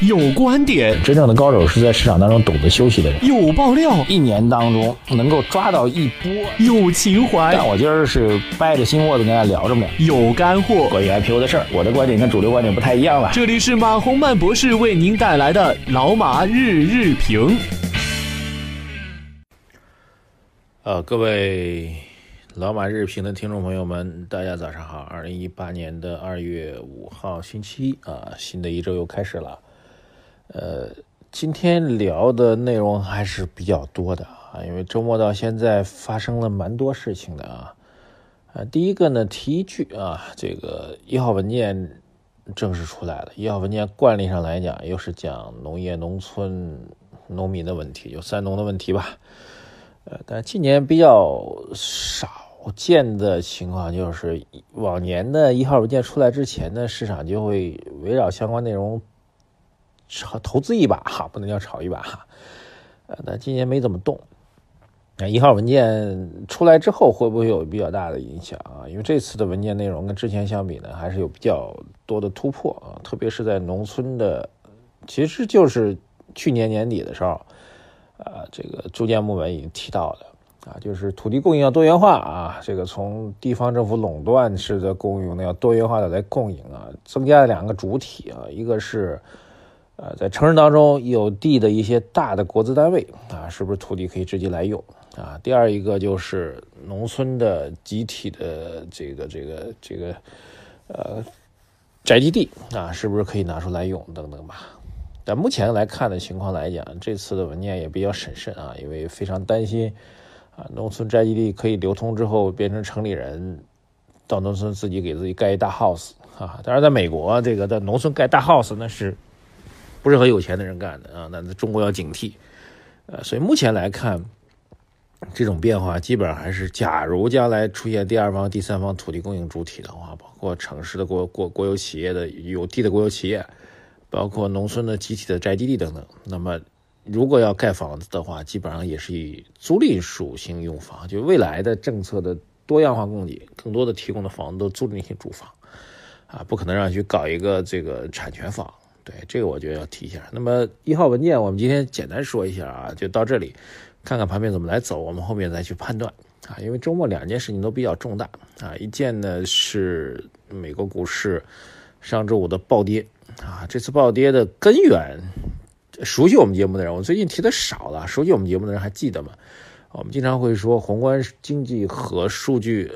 有观点，真正的高手是在市场当中懂得休息的人。有爆料，一年当中能够抓到一波。有情怀，但我今儿是掰着心窝子跟大家聊着呢。有干货，关于 IPO 的事儿，我的观点跟主流观点不太一样了。这里是马洪曼博士为您带来的老马日日评。呃，各位老马日评的听众朋友们，大家早上好。二零一八年的二月五号星期一啊，新的一周又开始了。呃，今天聊的内容还是比较多的啊，因为周末到现在发生了蛮多事情的啊。啊，第一个呢，提一句啊，这个一号文件正式出来了。一号文件惯例上来讲，又是讲农业农村农民的问题，就三农的问题吧。呃，但今年比较少见的情况就是，往年的一号文件出来之前呢，市场就会围绕相关内容。炒投资一把哈，不能叫炒一把哈，呃，但今年没怎么动。那一号文件出来之后，会不会有比较大的影响啊？因为这次的文件内容跟之前相比呢，还是有比较多的突破啊，特别是在农村的，其实就是去年年底的时候，啊，这个住建部门已经提到的啊，就是土地供应要多元化啊，这个从地方政府垄断式的供应呢，要多元化的来供应啊，增加了两个主体啊，一个是。呃，在城市当中有地的一些大的国资单位啊，是不是土地可以直接来用啊？第二一个就是农村的集体的这个这个这个呃宅基地啊，是不是可以拿出来用等等吧？但目前来看的情况来讲，这次的文件也比较审慎啊，因为非常担心啊，农村宅基地可以流通之后变成城里人到农村自己给自己盖一大 house 啊。当然，在美国这个在农村盖大 house 那是。不是很有钱的人干的啊，那中国要警惕，呃，所以目前来看，这种变化基本上还是，假如将来出现第二方、第三方土地供应主体的话，包括城市的国国国有企业的有地的国有企业，包括农村的集体的宅基地等等，那么如果要盖房子的话，基本上也是以租赁属性用房，就未来的政策的多样化供给，更多的提供的房子都租赁性住房，啊，不可能让去搞一个这个产权房。对这个，我觉得要提一下。那么一号文件，我们今天简单说一下啊，就到这里，看看盘面怎么来走，我们后面再去判断啊。因为周末两件事情都比较重大啊，一件呢是美国股市上周五的暴跌啊，这次暴跌的根源，熟悉我们节目的人，我最近提的少了，熟悉我们节目的人还记得吗？我们经常会说宏观经济和数据，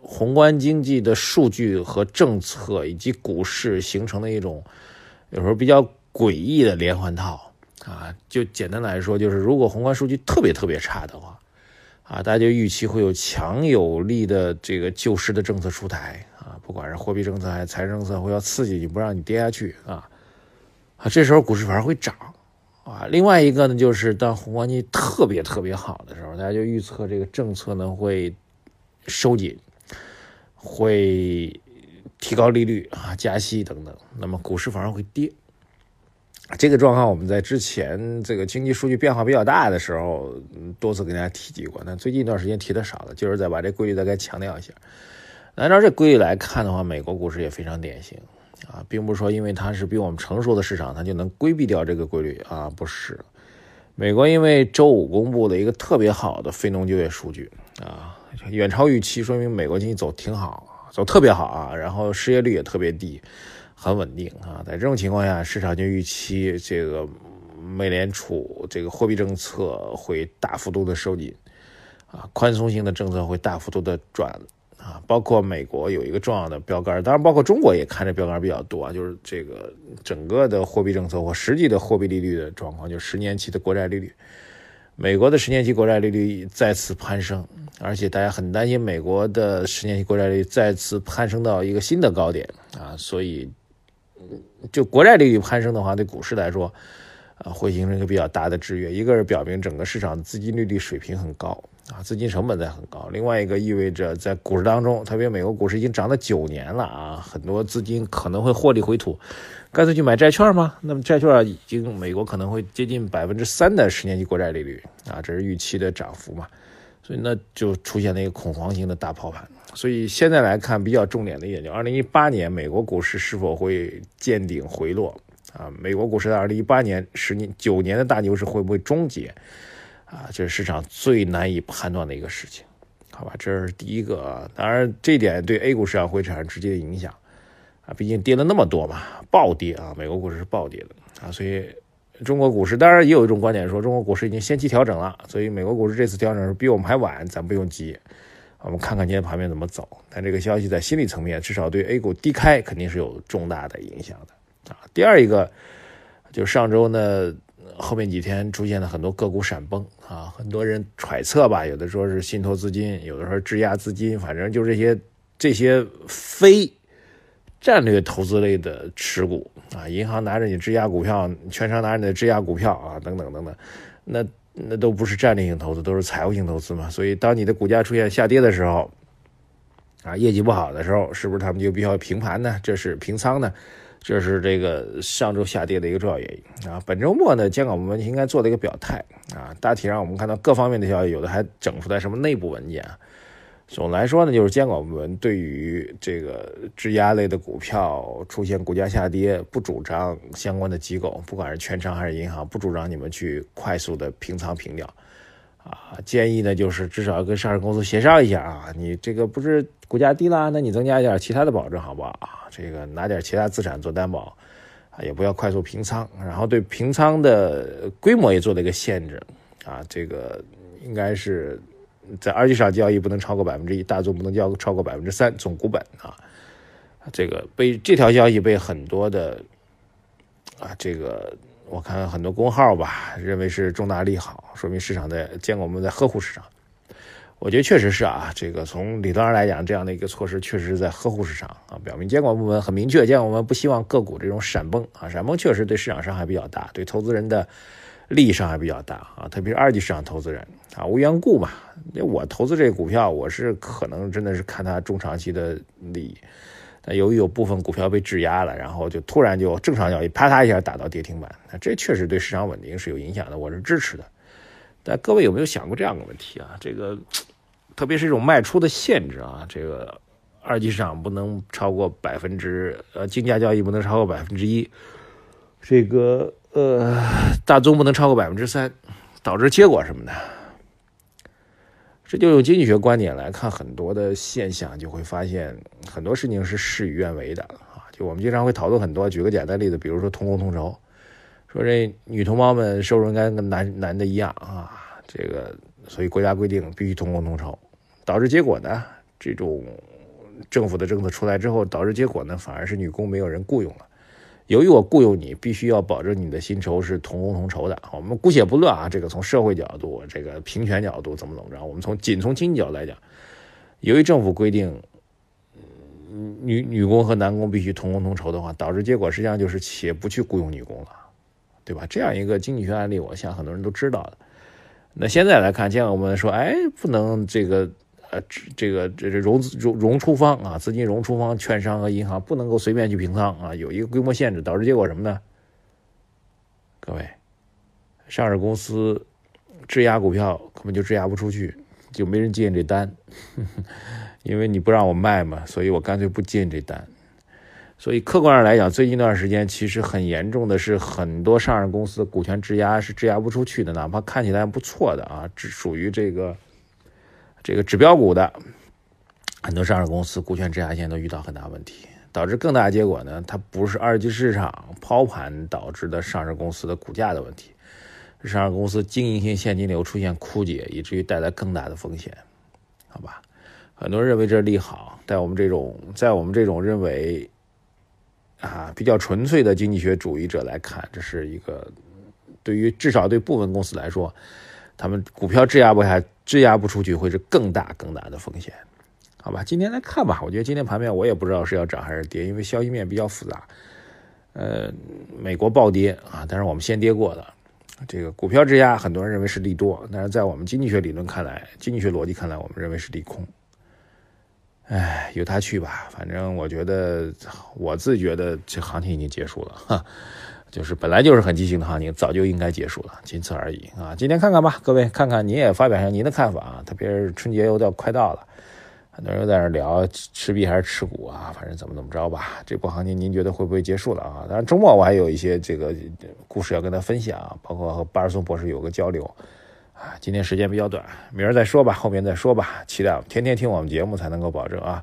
宏观经济的数据和政策以及股市形成的一种。有时候比较诡异的连环套啊，就简单来说，就是如果宏观数据特别特别差的话，啊，大家就预期会有强有力的这个救市的政策出台啊，不管是货币政策还是财政政策，会要刺激你，不让你跌下去啊，啊，这时候股市反而会涨啊。另外一个呢，就是当宏观经济特别特别好的时候，大家就预测这个政策呢会收紧，会。提高利率啊，加息等等，那么股市反而会跌。这个状况我们在之前这个经济数据变化比较大的时候，多次跟大家提及过。那最近一段时间提的少了，就是再把这规律再该强调一下。按照这规律来看的话，美国股市也非常典型啊，并不是说因为它是比我们成熟的市场，它就能规避掉这个规律啊，不是。美国因为周五公布了一个特别好的非农就业数据啊，远超预期，说明美国经济走挺好。走特别好啊，然后失业率也特别低，很稳定啊。在这种情况下，市场就预期这个美联储这个货币政策会大幅度的收紧，啊，宽松性的政策会大幅度的转啊。包括美国有一个重要的标杆，当然包括中国也看着标杆比较多啊，就是这个整个的货币政策或实际的货币利率的状况，就十年期的国债利率。美国的十年期国债利率再次攀升，而且大家很担心美国的十年期国债利率再次攀升到一个新的高点啊，所以，就国债利率攀升的话，对股市来说，啊，会形成一个比较大的制约。一个是表明整个市场资金利率水平很高啊，资金成本在很高；另外一个意味着在股市当中，特别美国股市已经涨了九年了啊，很多资金可能会获利回吐。干脆去买债券吗？那么债券已经美国可能会接近百分之三的十年期国债利率啊，这是预期的涨幅嘛？所以那就出现了一个恐慌性的大抛盘。所以现在来看，比较重点的研究，二零一八年美国股市是否会见顶回落啊，美国股市在二零一八年十年九年的大牛市会不会终结？啊，这是市场最难以判断的一个事情，好吧？这是第一个。当然，这点对 A 股市场会产生直接的影响啊，毕竟跌了那么多嘛，暴跌啊，美国股市是暴跌的啊，所以中国股市当然也有一种观点说，中国股市已经先期调整了，所以美国股市这次调整是比我们还晚，咱不用急。我们看看今天盘面怎么走。但这个消息在心理层面，至少对 A 股低开肯定是有重大的影响的啊。第二一个，就上周呢。后面几天出现了很多个股闪崩啊，很多人揣测吧，有的说是信托资金，有的说质押资金，反正就这些这些非战略投资类的持股啊，银行拿着你质押股票，券商拿着你的质押股票啊，等等等等，那那都不是战略性投资，都是财务性投资嘛。所以当你的股价出现下跌的时候，啊，业绩不好的时候，是不是他们就必须要平盘呢？这是平仓呢？这是这个上周下跌的一个重要原因啊。本周末呢，监管部门应该做了一个表态啊。大体上我们看到各方面的消息，有的还整出来什么内部文件。总的来说呢，就是监管部门对于这个质押类的股票出现股价下跌，不主张相关的机构，不管是券商还是银行，不主张你们去快速的平仓平掉啊。建议呢，就是至少要跟上市公司协商一下啊。你这个不是股价低了，那你增加一点其他的保证好不好？这个拿点其他资产做担保，啊，也不要快速平仓，然后对平仓的规模也做了一个限制，啊，这个应该是在二级市场交易不能超过百分之一，大宗不能交超过百分之三总股本啊，这个被这条消息被很多的啊，这个我看很多公号吧认为是重大利好，说明市场在监管部门在呵护市场。我觉得确实是啊，这个从理论上来讲，这样的一个措施确实是在呵护市场啊，表明监管部门很明确，监管部门不希望个股这种闪崩啊，闪崩确实对市场伤害比较大，对投资人的利益伤害比较大啊，特别是二级市场投资人啊，无缘故嘛，那我投资这个股票，我是可能真的是看它中长期的利益，但由于有部分股票被质押了，然后就突然就正常交易啪嗒一下打到跌停板，那这确实对市场稳定是有影响的，我是支持的。但各位有没有想过这样的问题啊？这个。特别是一种卖出的限制啊，这个二级市场不能超过百分之呃竞价交易不能超过百分之一，这个呃大宗不能超过百分之三，导致结果什么呢？这就用经济学观点来看很多的现象，就会发现很多事情是事与愿违的啊。就我们经常会讨论很多，举个简单例子，比如说同工同酬，说这女同胞们收入应该跟男男的一样啊，这个所以国家规定必须同工同酬。导致结果呢？这种政府的政策出来之后，导致结果呢，反而是女工没有人雇佣了。由于我雇佣你，必须要保证你的薪酬是同工同酬的。我们姑且不论啊，这个从社会角度、这个平权角度怎么怎么着，我们从仅从经济角度来讲，由于政府规定，女女工和男工必须同工同酬的话，导致结果实际上就是企业不去雇佣女工了，对吧？这样一个经济学案例，我想很多人都知道的。那现在来看，监管我们说，哎，不能这个。呃，这个这这融资融融出方啊，资金融出方，券商和银行不能够随便去平仓啊，有一个规模限制，导致结果什么呢？各位，上市公司质押股票根本就质押不出去，就没人接你这单，因为你不让我卖嘛，所以我干脆不接你这单。所以客观上来讲，最近一段时间其实很严重的是，很多上市公司股权质押是质押不出去的，哪怕看起来不错的啊，只属于这个。这个指标股的很多上市公司股权质押现在都遇到很大问题，导致更大结果呢？它不是二级市场抛盘导致的上市公司的股价的问题，上市公司经营性现金流出现枯竭，以至于带来更大的风险。好吧，很多人认为这是利好，在我们这种在我们这种认为啊比较纯粹的经济学主义者来看，这是一个对于至少对部分公司来说，他们股票质押不下。质押不出去会是更大更大的风险，好吧？今天来看吧，我觉得今天盘面我也不知道是要涨还是跌，因为消息面比较复杂。呃，美国暴跌啊，但是我们先跌过了。这个股票质押，很多人认为是利多，但是在我们经济学理论看来，经济学逻辑看来，我们认为是利空。哎，由他去吧，反正我觉得，我自觉得这行情已经结束了哈。就是本来就是很畸形的行情，早就应该结束了，仅此而已啊！今天看看吧，各位看看，你也发表一下您的看法啊！特别是春节又要快到了，很多人在那聊吃币还是持股啊，反正怎么怎么着吧。这波行情您觉得会不会结束了啊？当然周末我还有一些这个故事要跟他分享，包括和巴尔松博士有个交流啊。今天时间比较短，明儿再说吧，后面再说吧。期待天天听我们节目才能够保证啊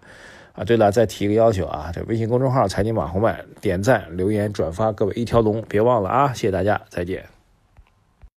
啊！对了，再提一个要求啊，这微信公众号财经网红们点赞、留言、转发，各位一条龙，别忘了啊！谢谢大家，再见。